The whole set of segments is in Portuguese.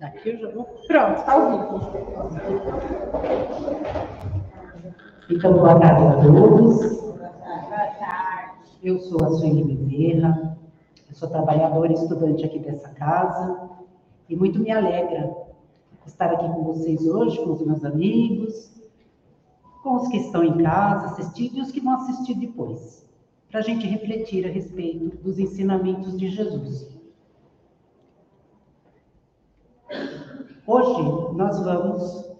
Daqui eu já vou. Pronto, está vivo. Então, boa tarde a todos. Boa tarde. Eu sou a Sueli Bezerra, eu sou trabalhadora e estudante aqui dessa casa, e muito me alegra estar aqui com vocês hoje, com os meus amigos, com os que estão em casa assistindo e os que vão assistir depois, para a gente refletir a respeito dos ensinamentos de Jesus. Hoje nós vamos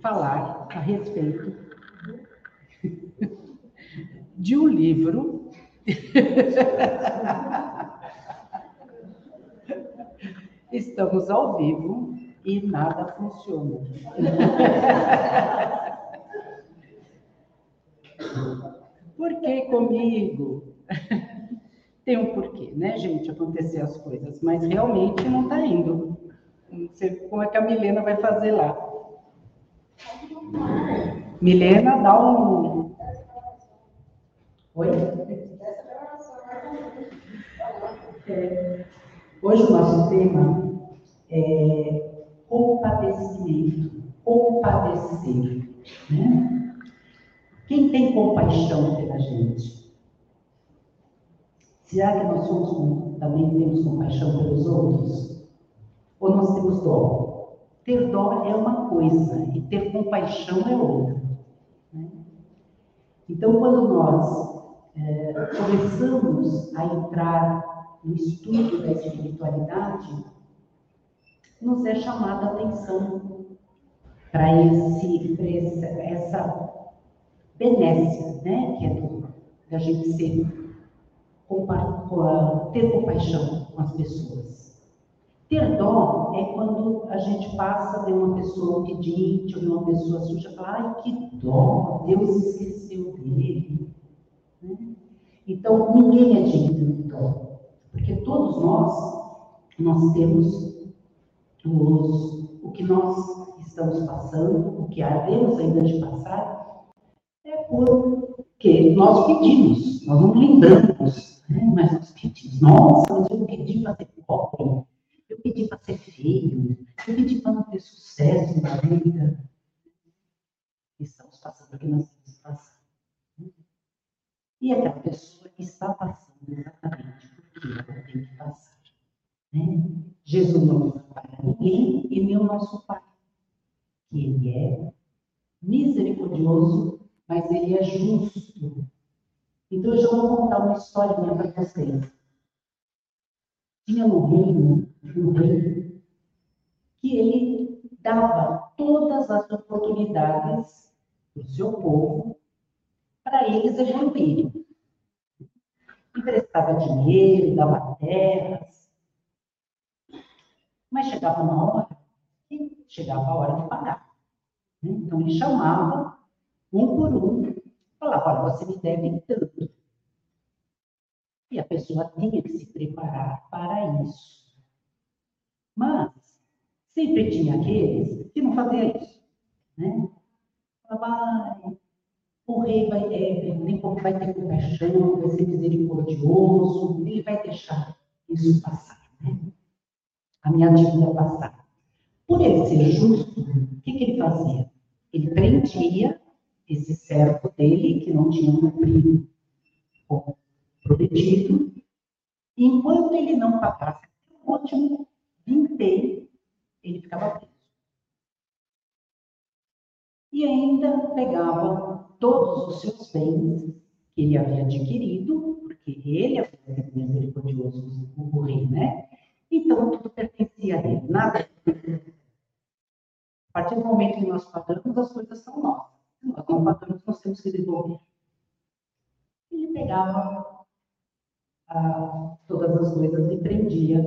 falar a respeito de um livro Estamos ao vivo e nada funciona. Por que comigo? Tem um porquê, né, gente, acontecer as coisas, mas realmente não está indo. Não sei como é que a Milena vai fazer lá. Milena, dá um. Oi? Hoje o nosso tema é compadecimento, compadecer. Né? Quem tem compaixão pela gente? Será que nós somos, também temos compaixão pelos outros? Ou nós temos dó? Ter dó é uma coisa e ter compaixão é outra. Né? Então, quando nós é, começamos a entrar no estudo da espiritualidade, nos é chamada a atenção para essa benécia, né? que é do, da gente ser ter compaixão com as pessoas. Ter dó é quando a gente passa de uma pessoa pedinte ou de uma pessoa suja fala, ai que dó, Deus esqueceu dele. Né? Então, ninguém é digno de dó, porque todos nós, nós temos os, o que nós estamos passando, o que havemos ainda de passar, é porque nós pedimos, nós não lembramos né? Mas nós pedimos, nossa, mas eu pedi para ser pobre, eu pedi para ser feio, eu pedi para não ter sucesso na vida. Estamos passando o que nós temos passando. E aquela pessoa está passando exatamente porque ela tem que passar. Né? Jesus não é para ninguém e nem o nosso Pai, que Ele é misericordioso, mas Ele é justo. Então, eu já vou contar uma história para vocês. Tinha um reino, um rei, que ele dava todas as oportunidades para o seu povo para eles evoluírem. Emprestava dinheiro, dava terras. Mas chegava uma hora que chegava a hora de pagar. Então, ele chamava um por um Falava, olha, você me deve tanto. E a pessoa tinha que se preparar para isso. Mas sempre tinha aqueles que não faziam isso. Né? Falava, o rei vai, é, nem vai ter compaixão, vai ser misericordioso, ele vai deixar isso passar. Né? A minha dívida passar. Por ele ser justo, o que, que ele fazia? Ele prendia esse servo dele, que não tinha cumprido o prometido, enquanto ele não pagasse o último vintém, ele ficava preso. E ainda pegava todos os seus bens que ele havia adquirido, porque ele havia sido misericordioso, o rei, né? Então, tudo pertencia a ele, nada. A partir do momento que nós pagamos, as coisas são nossas. Alguns fatores nós temos que desenvolver. Ele pegava ah, todas as coisas e prendia.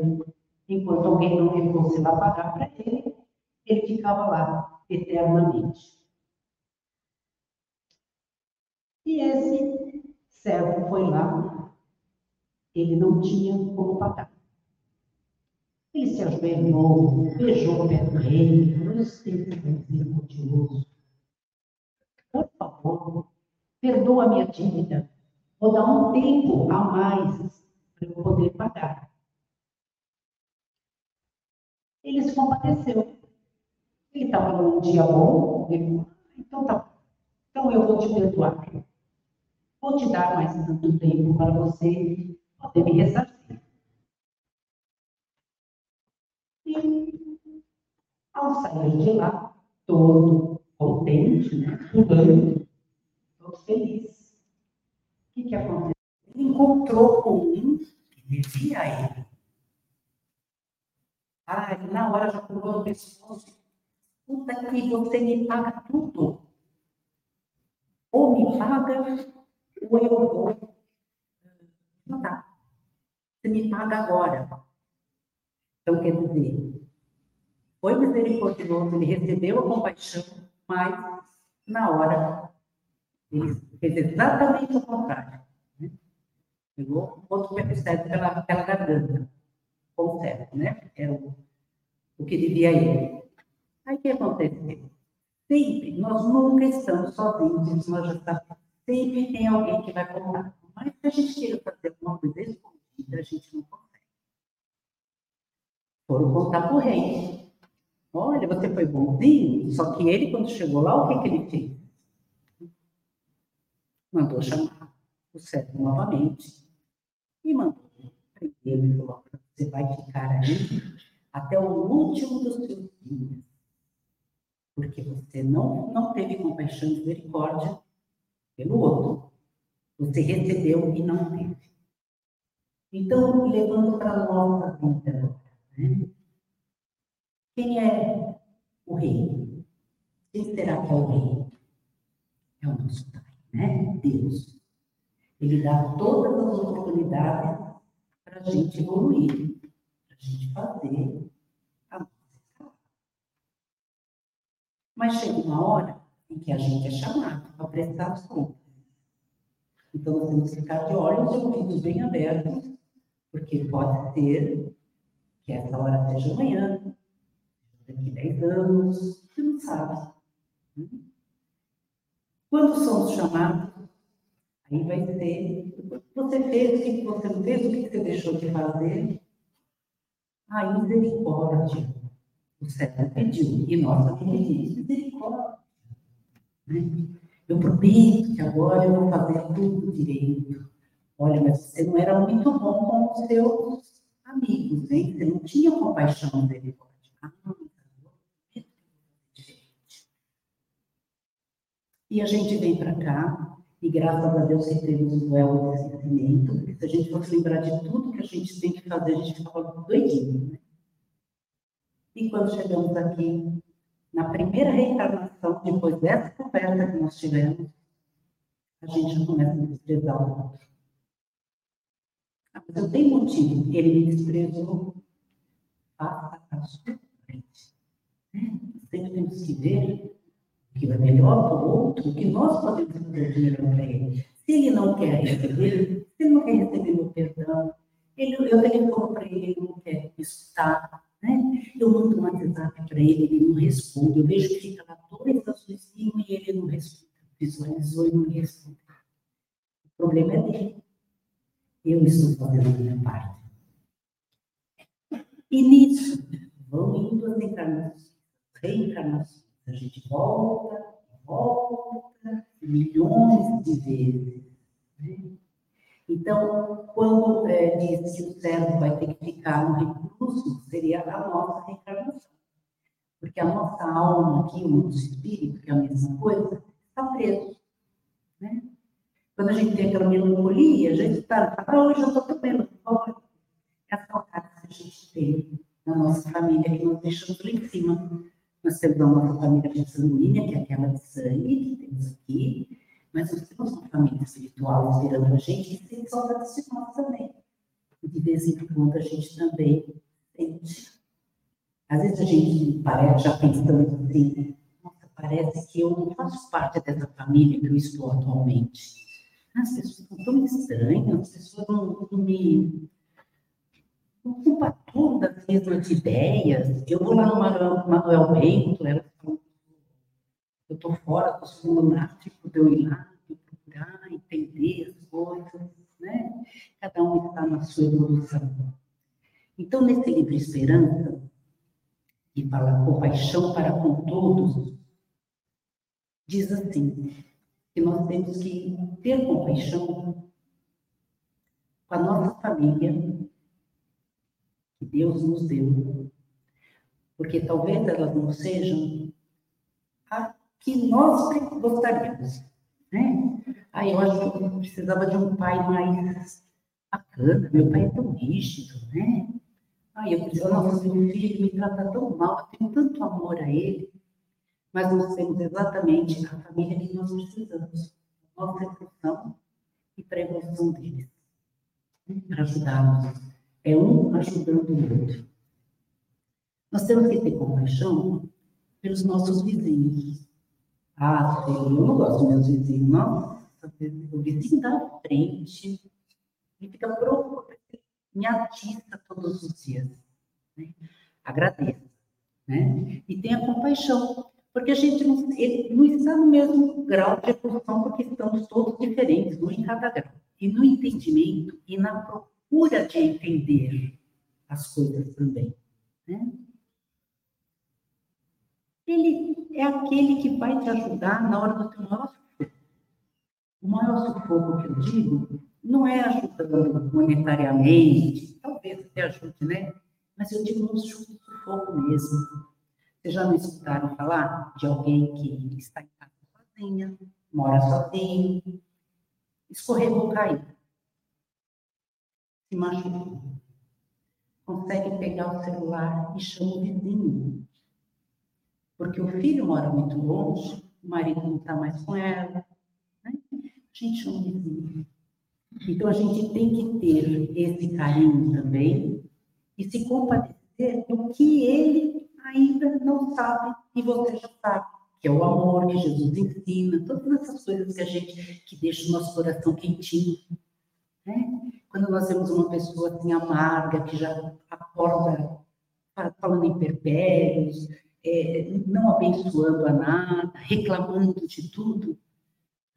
Enquanto alguém não fosse lá pagar para ele, ele ficava lá eternamente. E esse servo foi lá, ele não tinha como pagar. Ele se ajoelhou, beijou o pé do rei, que é misericordioso, por favor, perdoa a minha dívida. Vou dar um tempo a mais para eu poder pagar. ele se compadeceu. Ele estava num dia bom, ele, então tá, então eu vou te perdoar. Vou te dar mais tanto tempo para você poder me ressarcir. E ao sair de lá, todo contente, né? Pulando, todo feliz. O que, que aconteceu? Ele encontrou com um que devia a ele. Ah, ele na hora já pulou o pescoço. Puta que você me paga tudo. Ou me paga, ou eu vou. Não dá. Você me paga agora. Então, quer dizer, foi misericordioso, ele recebeu a compaixão, mas na hora ele fez exatamente o contrário. Né? Pegou outro certo pela, pela garganta, como certo, né? Era o, o que devia ir. Aí o que aconteceu? Sempre, nós nunca estamos sozinhos, nós já sabemos. Sempre tem alguém que vai contar. Mas se a gente queira fazer alguma coisa escondida, a gente não consegue. Foram contar o rei. Olha, você foi bonzinho, só que ele, quando chegou lá, o que, que ele fez? Mandou chamar o servo novamente e mandou prender e falou: você vai ficar aí até o último dos seus dias, porque você não, não teve compaixão e misericórdia pelo outro. Você recebeu e não teve. Então, levando para a nossa vida, né? Quem é o rei? Quem será que é o rei? É o nosso Pai, né? Deus. Ele dá todas as oportunidades para a gente evoluir, para a gente fazer a nossa Mas chega uma hora em que a gente é chamado para prestar as contas. Então, nós temos que ficar de olhos e ouvidos bem abertos, porque pode ser que essa hora seja amanhã, daqui 10 anos, você não sabe. Quando somos chamados, aí vai ser, você fez, o que você não fez, o que você deixou de fazer. Aí, misericórdia. O céu pediu, e nós também pedimos misericórdia. Né? Eu prometo que agora eu vou fazer tudo direito. Olha, mas você não era muito bom com os seus amigos, hein? Você não tinha compaixão dele. Ah, E a gente vem para cá, e graças a Deus que temos o duelo de sentimento, porque se a gente fosse lembrar de tudo que a gente tem que fazer, a gente ficava doidinho, né? E quando chegamos aqui, na primeira reencarnação, depois dessa conversa que nós tivemos, a gente já começa a desprezar o outro. Ah, mas eu tenho motivo, ele me desprezou. Faça a sua frente. Né? Sempre temos que ver que é melhor para o outro, o que nós podemos fazer de melhor para ele. Se ele não quer receber, se ele não quer receber meu perdão, ele, eu telefono para ele, ele não quer escutar, né? Eu mando um WhatsApp para ele, ele não responde. Eu vejo que fica lá dois azulzinhos e ele não responde. Visualizou e não responde. O problema é dele. Eu estou fazendo a minha parte. E nisso vão indo as encarnações, reencarnações a gente volta, volta, milhões de vezes. Né? Então, quando é, diz que o cérebro vai ter que ficar no recurso, seria a nossa reencarnação. Porque a nossa alma aqui, o nosso espírito, que é a mesma coisa, está preso. Né? Quando a gente tem aquela melancolia, a gente está, ah, hoje eu estou tão melancólica. É a saudade que a gente tem na nossa família, que nós deixamos lá em cima. Nós temos a nossa família sanguínea, que é aquela de sangue que temos aqui, mas nós temos uma família espiritual esperando a gente que tem saudades de nós também. E de vez em quando a gente também sente. Às vezes a gente parece, já pensando assim, nossa, parece que eu não faço parte dessa família que eu estou atualmente. As pessoas estão tão estranhas, as pessoas não, não me ocupa tudo das mesmas ideias. Eu vou lá no Manuel Bento, ela eu estou fora do segundo lunático, de eu ir lá, de procurar, entender as coisas, né? Cada um está na sua evolução. Então, nesse livro Esperança, que fala compaixão para com todos, diz assim, que nós temos que ter compaixão com a nossa família, Deus nos deu, porque talvez elas não sejam a que nós gostaríamos, né? Aí eu acho que eu precisava de um pai mais bacana, meu pai é tão rígido, né? Aí eu precisava, nossa, meu filho me trata tão mal, eu tenho tanto amor a ele, mas nós temos exatamente a família que nós precisamos, nossa evolução e para a evolução deles, né? para ajudá-los. É um ajudando o outro. Nós temos que ter compaixão pelos nossos vizinhos. Ah, eu não gosto dos meus vizinhos, não. O vizinho da frente, ele fica pronto, me atiça todos os dias. Né? Né? E tenha compaixão, porque a gente não, não está no mesmo grau de evolução, porque estamos todos diferentes, um em cada grau. E no entendimento e na procura de entender as coisas também. Né? Ele é aquele que vai te ajudar na hora do teu maior sufoco. O maior sufoco que eu digo não é ajudando monetariamente, talvez até ajude, né? Mas eu digo no sufoco mesmo. Vocês já não escutaram falar de alguém que está em casa sozinha, mora sozinho, escorregou, caiu, se machucou, consegue pegar o celular e chama o vizinho porque o filho mora muito longe, o marido não está mais com ela, né? a gente chama de vizinho. Então a gente tem que ter esse carinho também e se compadecer do que ele ainda não sabe e você já sabe, que é o amor que Jesus ensina, todas essas coisas que a gente que deixa o nosso coração quentinho. Né? Quando nós vemos uma pessoa assim amarga, que já acorda falando em perpérios, é, não abençoando a nada, reclamando de tudo,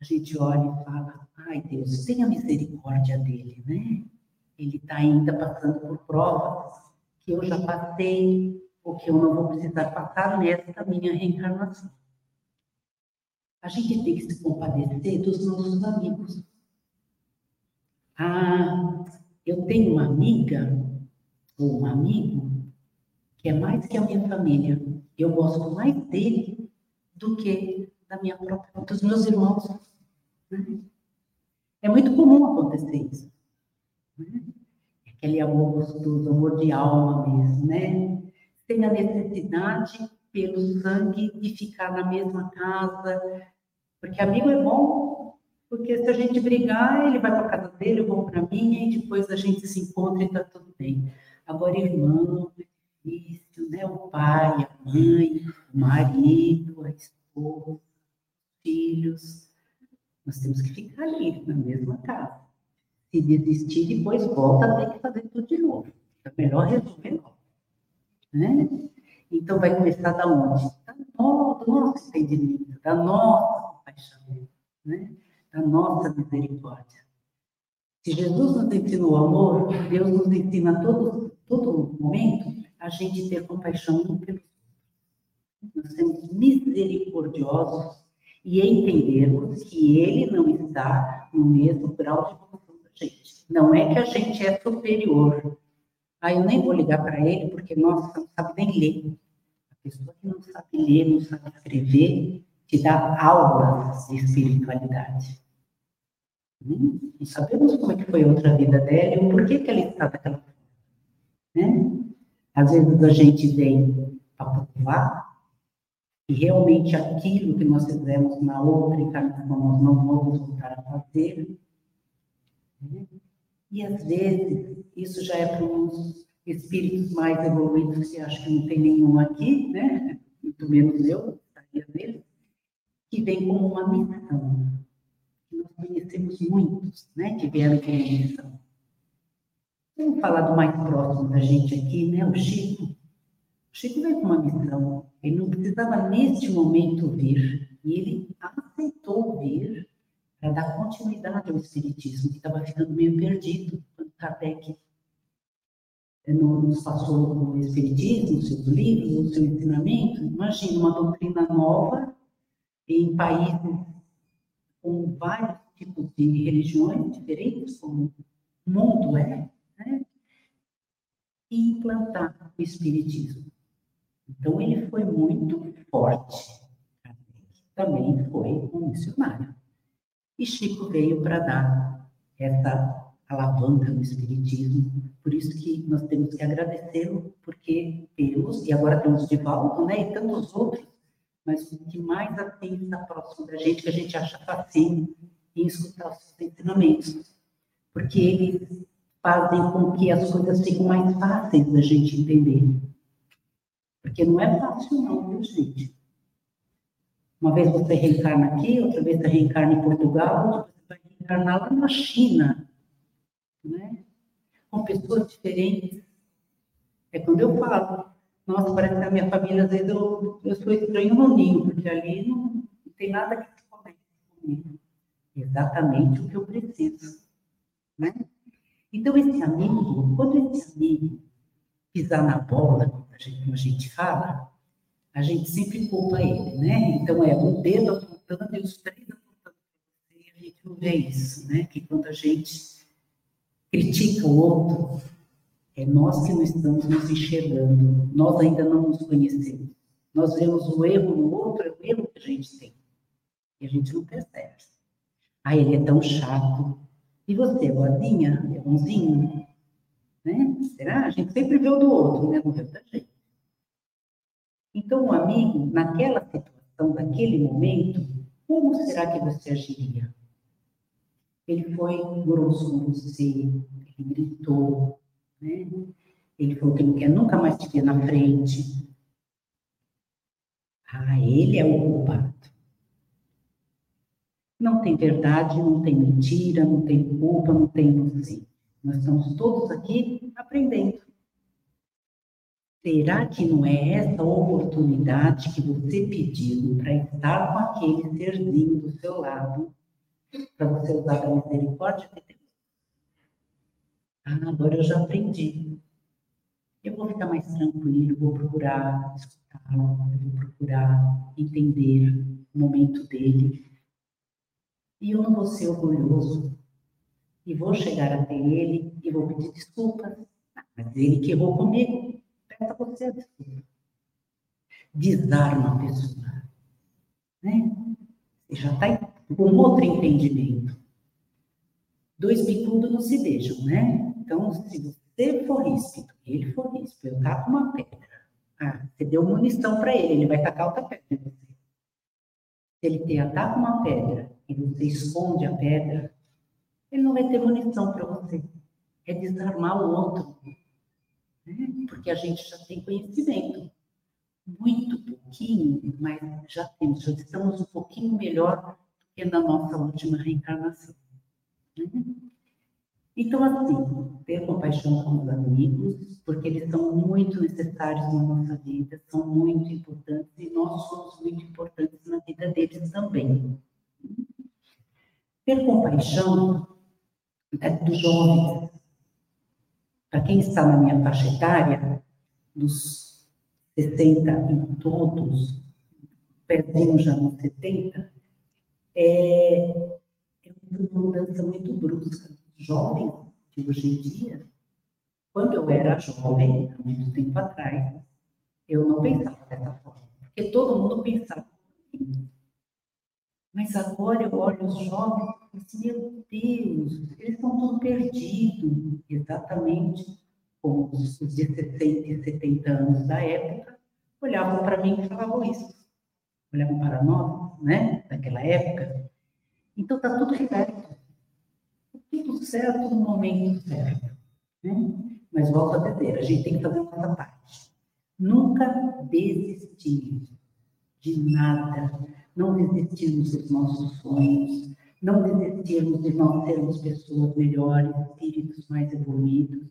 a gente olha e fala: ai Deus, tenha misericórdia dele, né? Ele está ainda passando por provas que eu já passei, ou que eu não vou precisar passar nesta minha reencarnação. A gente tem que se compadecer dos nossos amigos. Ah, eu tenho uma amiga ou um amigo que é mais que a minha família. Eu gosto mais dele do que da minha própria, dos meus irmãos. Né? É muito comum acontecer isso. Né? Aquele amor gostoso, amor de alma mesmo, né? Sem a necessidade pelo sangue de ficar na mesma casa, porque amigo é bom, porque se a gente brigar, ele vai para casa dele, eu vou para minha, e depois a gente se encontra e está tudo bem. Agora, irmão, difícil, né? O pai, a mãe, o marido, a esposa, os filhos. Nós temos que ficar ali, na mesma casa. Se desistir, depois volta a ter que fazer tudo de novo. É melhor resolver logo. Né? Então, vai começar da onde? Da do nosso entendimento, da nossa compaixão, né? Da nossa misericórdia. Se Jesus nos ensinou amor, Deus nos ensina todo, todo momento a gente ter compaixão um pelo. Nós sermos misericordiosos e entendermos que ele não está no mesmo grau de evolução da gente. Não é que a gente é superior. Ah, eu nem vou ligar para ele porque, nossa, não sabe nem ler. A pessoa que não sabe ler, não sabe escrever, te dá aulas de espiritualidade. E sabemos como é que foi a outra vida dela e o porquê que ela está daquela. Né? Às vezes a gente vem para provar e realmente aquilo que nós fizemos na outra encarnação nós não vamos voltar a fazer. Né? E às vezes isso já é para uns espíritos mais evoluídos, que acho que não tem nenhum aqui, né? muito menos eu, estaria que vem como uma missão. Conhecemos muitos né, que vieram com missão. Vamos falar do mais próximo da gente aqui, né? O Chico. O Chico veio com uma missão. Ele não precisava neste momento vir. E ele aceitou vir para dar continuidade ao Espiritismo, que estava ficando meio perdido quando Kardec nos passou o Espiritismo, os seus livros, o seu ensinamento. Imagina uma doutrina nova em países com vários tipos de religiões diferentes, como o mundo é, né? e implantar o Espiritismo. Então, ele foi muito forte. Também foi um missionário. E Chico veio para dar essa alavanca no Espiritismo. Por isso que nós temos que agradecê-lo, porque temos, e agora temos Divaldo, né, e tantos outros, mas o que mais assim está próximo da gente, que a gente acha fácil em escutar os seus ensinamentos, porque eles fazem com que as coisas fiquem mais fáceis da gente entender. Porque não é fácil não, viu, gente? Uma vez você reencarna aqui, outra vez você reencarna em Portugal, outra vez você vai reencarnar lá na China né? com pessoas diferentes. É quando eu falo, nossa, parece que a minha família, às vezes eu, eu sou estranho no ninho, porque ali não, não tem nada que se conecte comigo. Exatamente o que eu preciso. Né? Então, esse amigo, quando esse amigo pisar na bola, como a gente, como a gente fala, a gente sempre culpa ele, né? Então, é um dedo apontando e os três apontando. E a gente não vê isso, né? Que quando a gente critica o outro, é nós que não estamos nos enxergando, nós ainda não nos conhecemos. Nós vemos o erro no outro, é o erro que a gente tem. E a gente não percebe. Ah, ele é tão chato. E você, boazinha? É bonzinho? Né? Será? A gente sempre vê o do outro, né? Não vê o da gente. Então, o amigo, naquela situação, naquele momento, como será que você agiria? Ele foi grosso com você, ele gritou, né? Ele falou que não quer nunca mais te ver na frente. Ah, ele é o culpado. Não tem verdade, não tem mentira, não tem culpa, não tem inocência. Nós estamos todos aqui aprendendo. Será que não é essa oportunidade que você pediu para estar com aquele serzinho do seu lado para você usar da misericórdia de Deus. Ah, agora eu já aprendi. Eu vou ficar mais tranquilo, vou procurar escutá-lo, vou procurar entender o momento dele. E eu não vou ser orgulhoso. E vou chegar até ele e vou pedir desculpas. Ah, mas ele que errou comigo, peça você a desculpa. Desarma a pessoa. Né? Você já está com outro entendimento. Dois bicudos não se beijam, né? Então, se você for ríspido, ele for ríspido, eu taco uma pedra. Ah, você deu munição para ele, ele vai tacar outra pedra em você. Se ele te ataca uma pedra e você esconde a pedra, ele não vai ter munição para você. É desarmar o outro. Né? Porque a gente já tem conhecimento. Muito pouquinho, mas já temos, já estamos um pouquinho melhor que na nossa última reencarnação. Né? Então, assim, ter compaixão com os amigos, porque eles são muito necessários na nossa vida, são muito importantes e nós somos muito importantes na vida deles também. Ter compaixão é dos jovens. Para quem está na minha faixa etária, dos 60 e todos, pezinho já nos 70, é, é uma mudança muito brusca. Jovem, de hoje em dia, quando eu era jovem, há muito tempo atrás, eu não pensava dessa forma, porque todo mundo pensava assim. Mas agora eu olho os jovens e penso, meu Deus, eles estão todos perdidos, exatamente como os de 60 e 70 anos da época olhavam para mim e falavam isso olhavam para nós, né, daquela época. Então está tudo certo. Tudo certo no momento certo. Né? Mas volto a dizer, a gente tem que fazer a nossa parte. Nunca desistir de nada. Não desistirmos dos nossos sonhos. Não desistirmos de nós sermos pessoas melhores, espíritos mais evoluídos.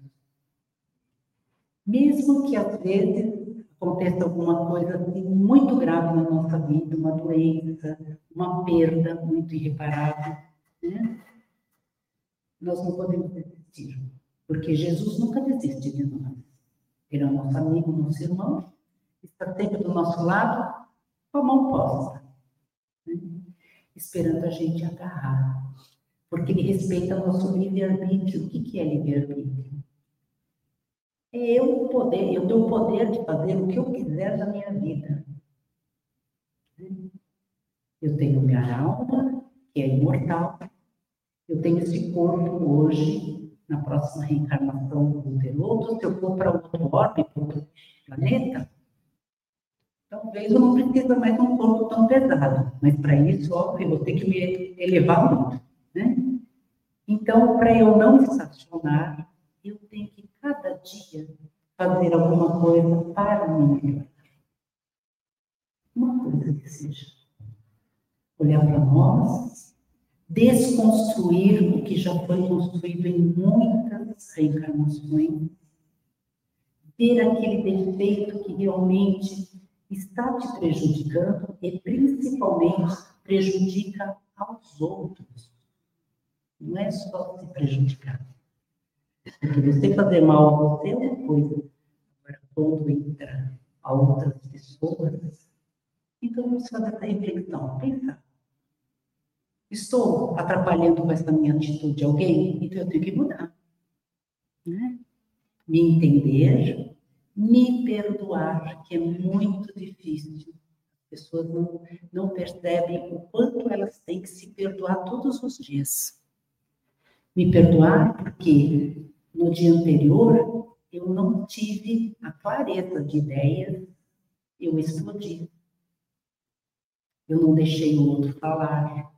Mesmo que às vezes aconteça alguma coisa assim, muito grave na nossa vida, uma doença, uma perda muito irreparável, né? Nós não podemos desistir, Porque Jesus nunca desiste de nós. Ele é o nosso amigo, nosso irmão, está sempre do nosso lado, com a mão posta, né? esperando a gente agarrar. Porque ele respeita o nosso livre-arbítrio. O que, que é livre-arbítrio? É eu poder, eu tenho o poder de fazer o que eu quiser da minha vida. Eu tenho minha alma, que é imortal. Eu tenho esse corpo hoje, na próxima reencarnação vou ter outro. Se eu for para outro orbe, para outro planeta, talvez eu não precise mais de um corpo tão pesado. Mas para isso, óbvio, eu vou ter que me elevar muito. Né? Então, para eu não estacionar, eu tenho que cada dia fazer alguma coisa para me melhorar. Uma coisa que seja. Olhar para nós, desconstruir o que já foi construído em muitas reencarnações, ver aquele defeito que realmente está te prejudicando e principalmente prejudica aos outros. Não é só se prejudicar. Porque você fazer mal a você é uma coisa. Agora, quando entra a outras pessoas, então vamos fazer essa reflexão, pensar. Estou atrapalhando com essa minha atitude alguém? Então eu tenho que mudar. Né? Me entender, me perdoar, que é muito difícil. As pessoas não, não percebem o quanto elas têm que se perdoar todos os dias. Me perdoar porque no dia anterior eu não tive a clareza de ideias, eu explodi. Eu não deixei o outro falar.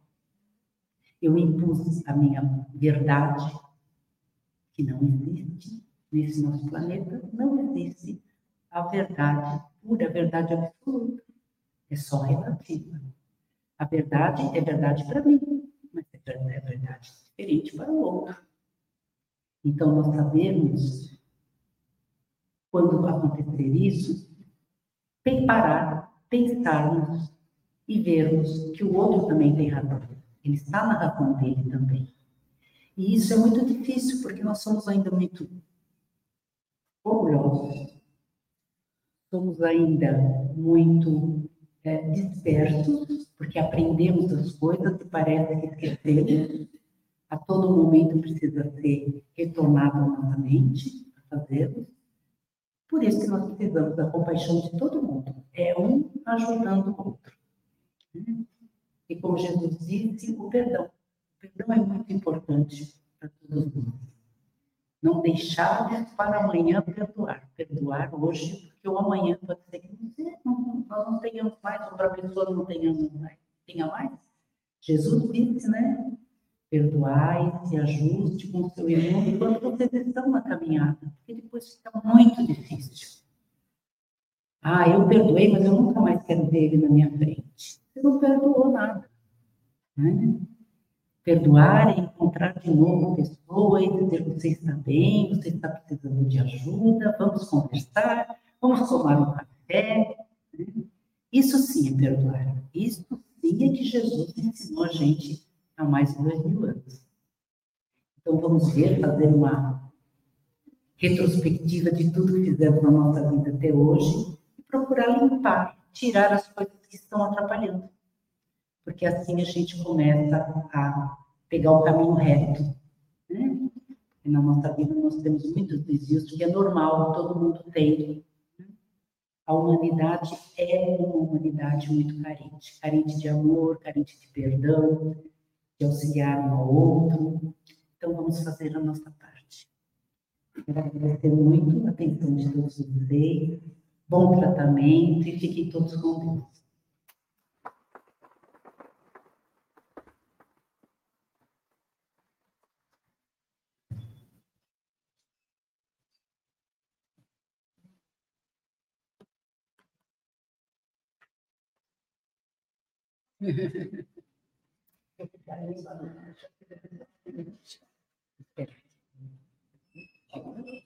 Eu impus a minha verdade, que não existe nesse nosso planeta, não existe a verdade pura, a verdade absoluta. É só relativa. A verdade é verdade para mim, mas é verdade diferente para o outro. Então, nós sabemos, quando acontecer isso, parar, pensarmos e vermos que o outro também tem razão. Ele está na razão dele também. E isso é muito difícil, porque nós somos ainda muito orgulhosos, somos ainda muito é, dispersos, porque aprendemos as coisas e parece que esquecemos a todo momento precisa ser retomado novamente a fazê-los. Por isso que nós precisamos da compaixão de todo mundo. É um ajudando o outro. E como Jesus disse, o perdão. O perdão é muito importante para todos nós. Não deixar para amanhã perdoar. Perdoar hoje, porque o amanhã pode ser que nós não tenhamos mais, outra pessoa não tenhamos mais, tenha mais. Jesus disse, né? perdoai, se ajuste com o seu irmão enquanto vocês estão na caminhada, porque depois fica muito difícil. Ah, eu perdoei, mas eu nunca mais quero ver ele na minha frente. Não perdoou nada. Né? Perdoar é encontrar de novo a pessoa e dizer você está bem, você está precisando de ajuda, vamos conversar, vamos tomar um café. Né? Isso sim é perdoar. Isso sim é que Jesus ensinou a gente há mais de dois mil anos. Então, vamos ver, fazer uma retrospectiva de tudo que fizemos na nossa vida até hoje e procurar limpar, tirar as coisas que estão atrapalhando. Porque assim a gente começa a pegar o caminho reto. Né? Na nossa vida nós temos muitos desvios, que é normal, todo mundo tem. A humanidade é uma humanidade muito carente, carente de amor, carente de perdão, de auxiliar um ao outro. Então, vamos fazer a nossa parte. Agradecer muito a atenção de todos vocês, bom tratamento e fiquem todos com Deus. Thank you.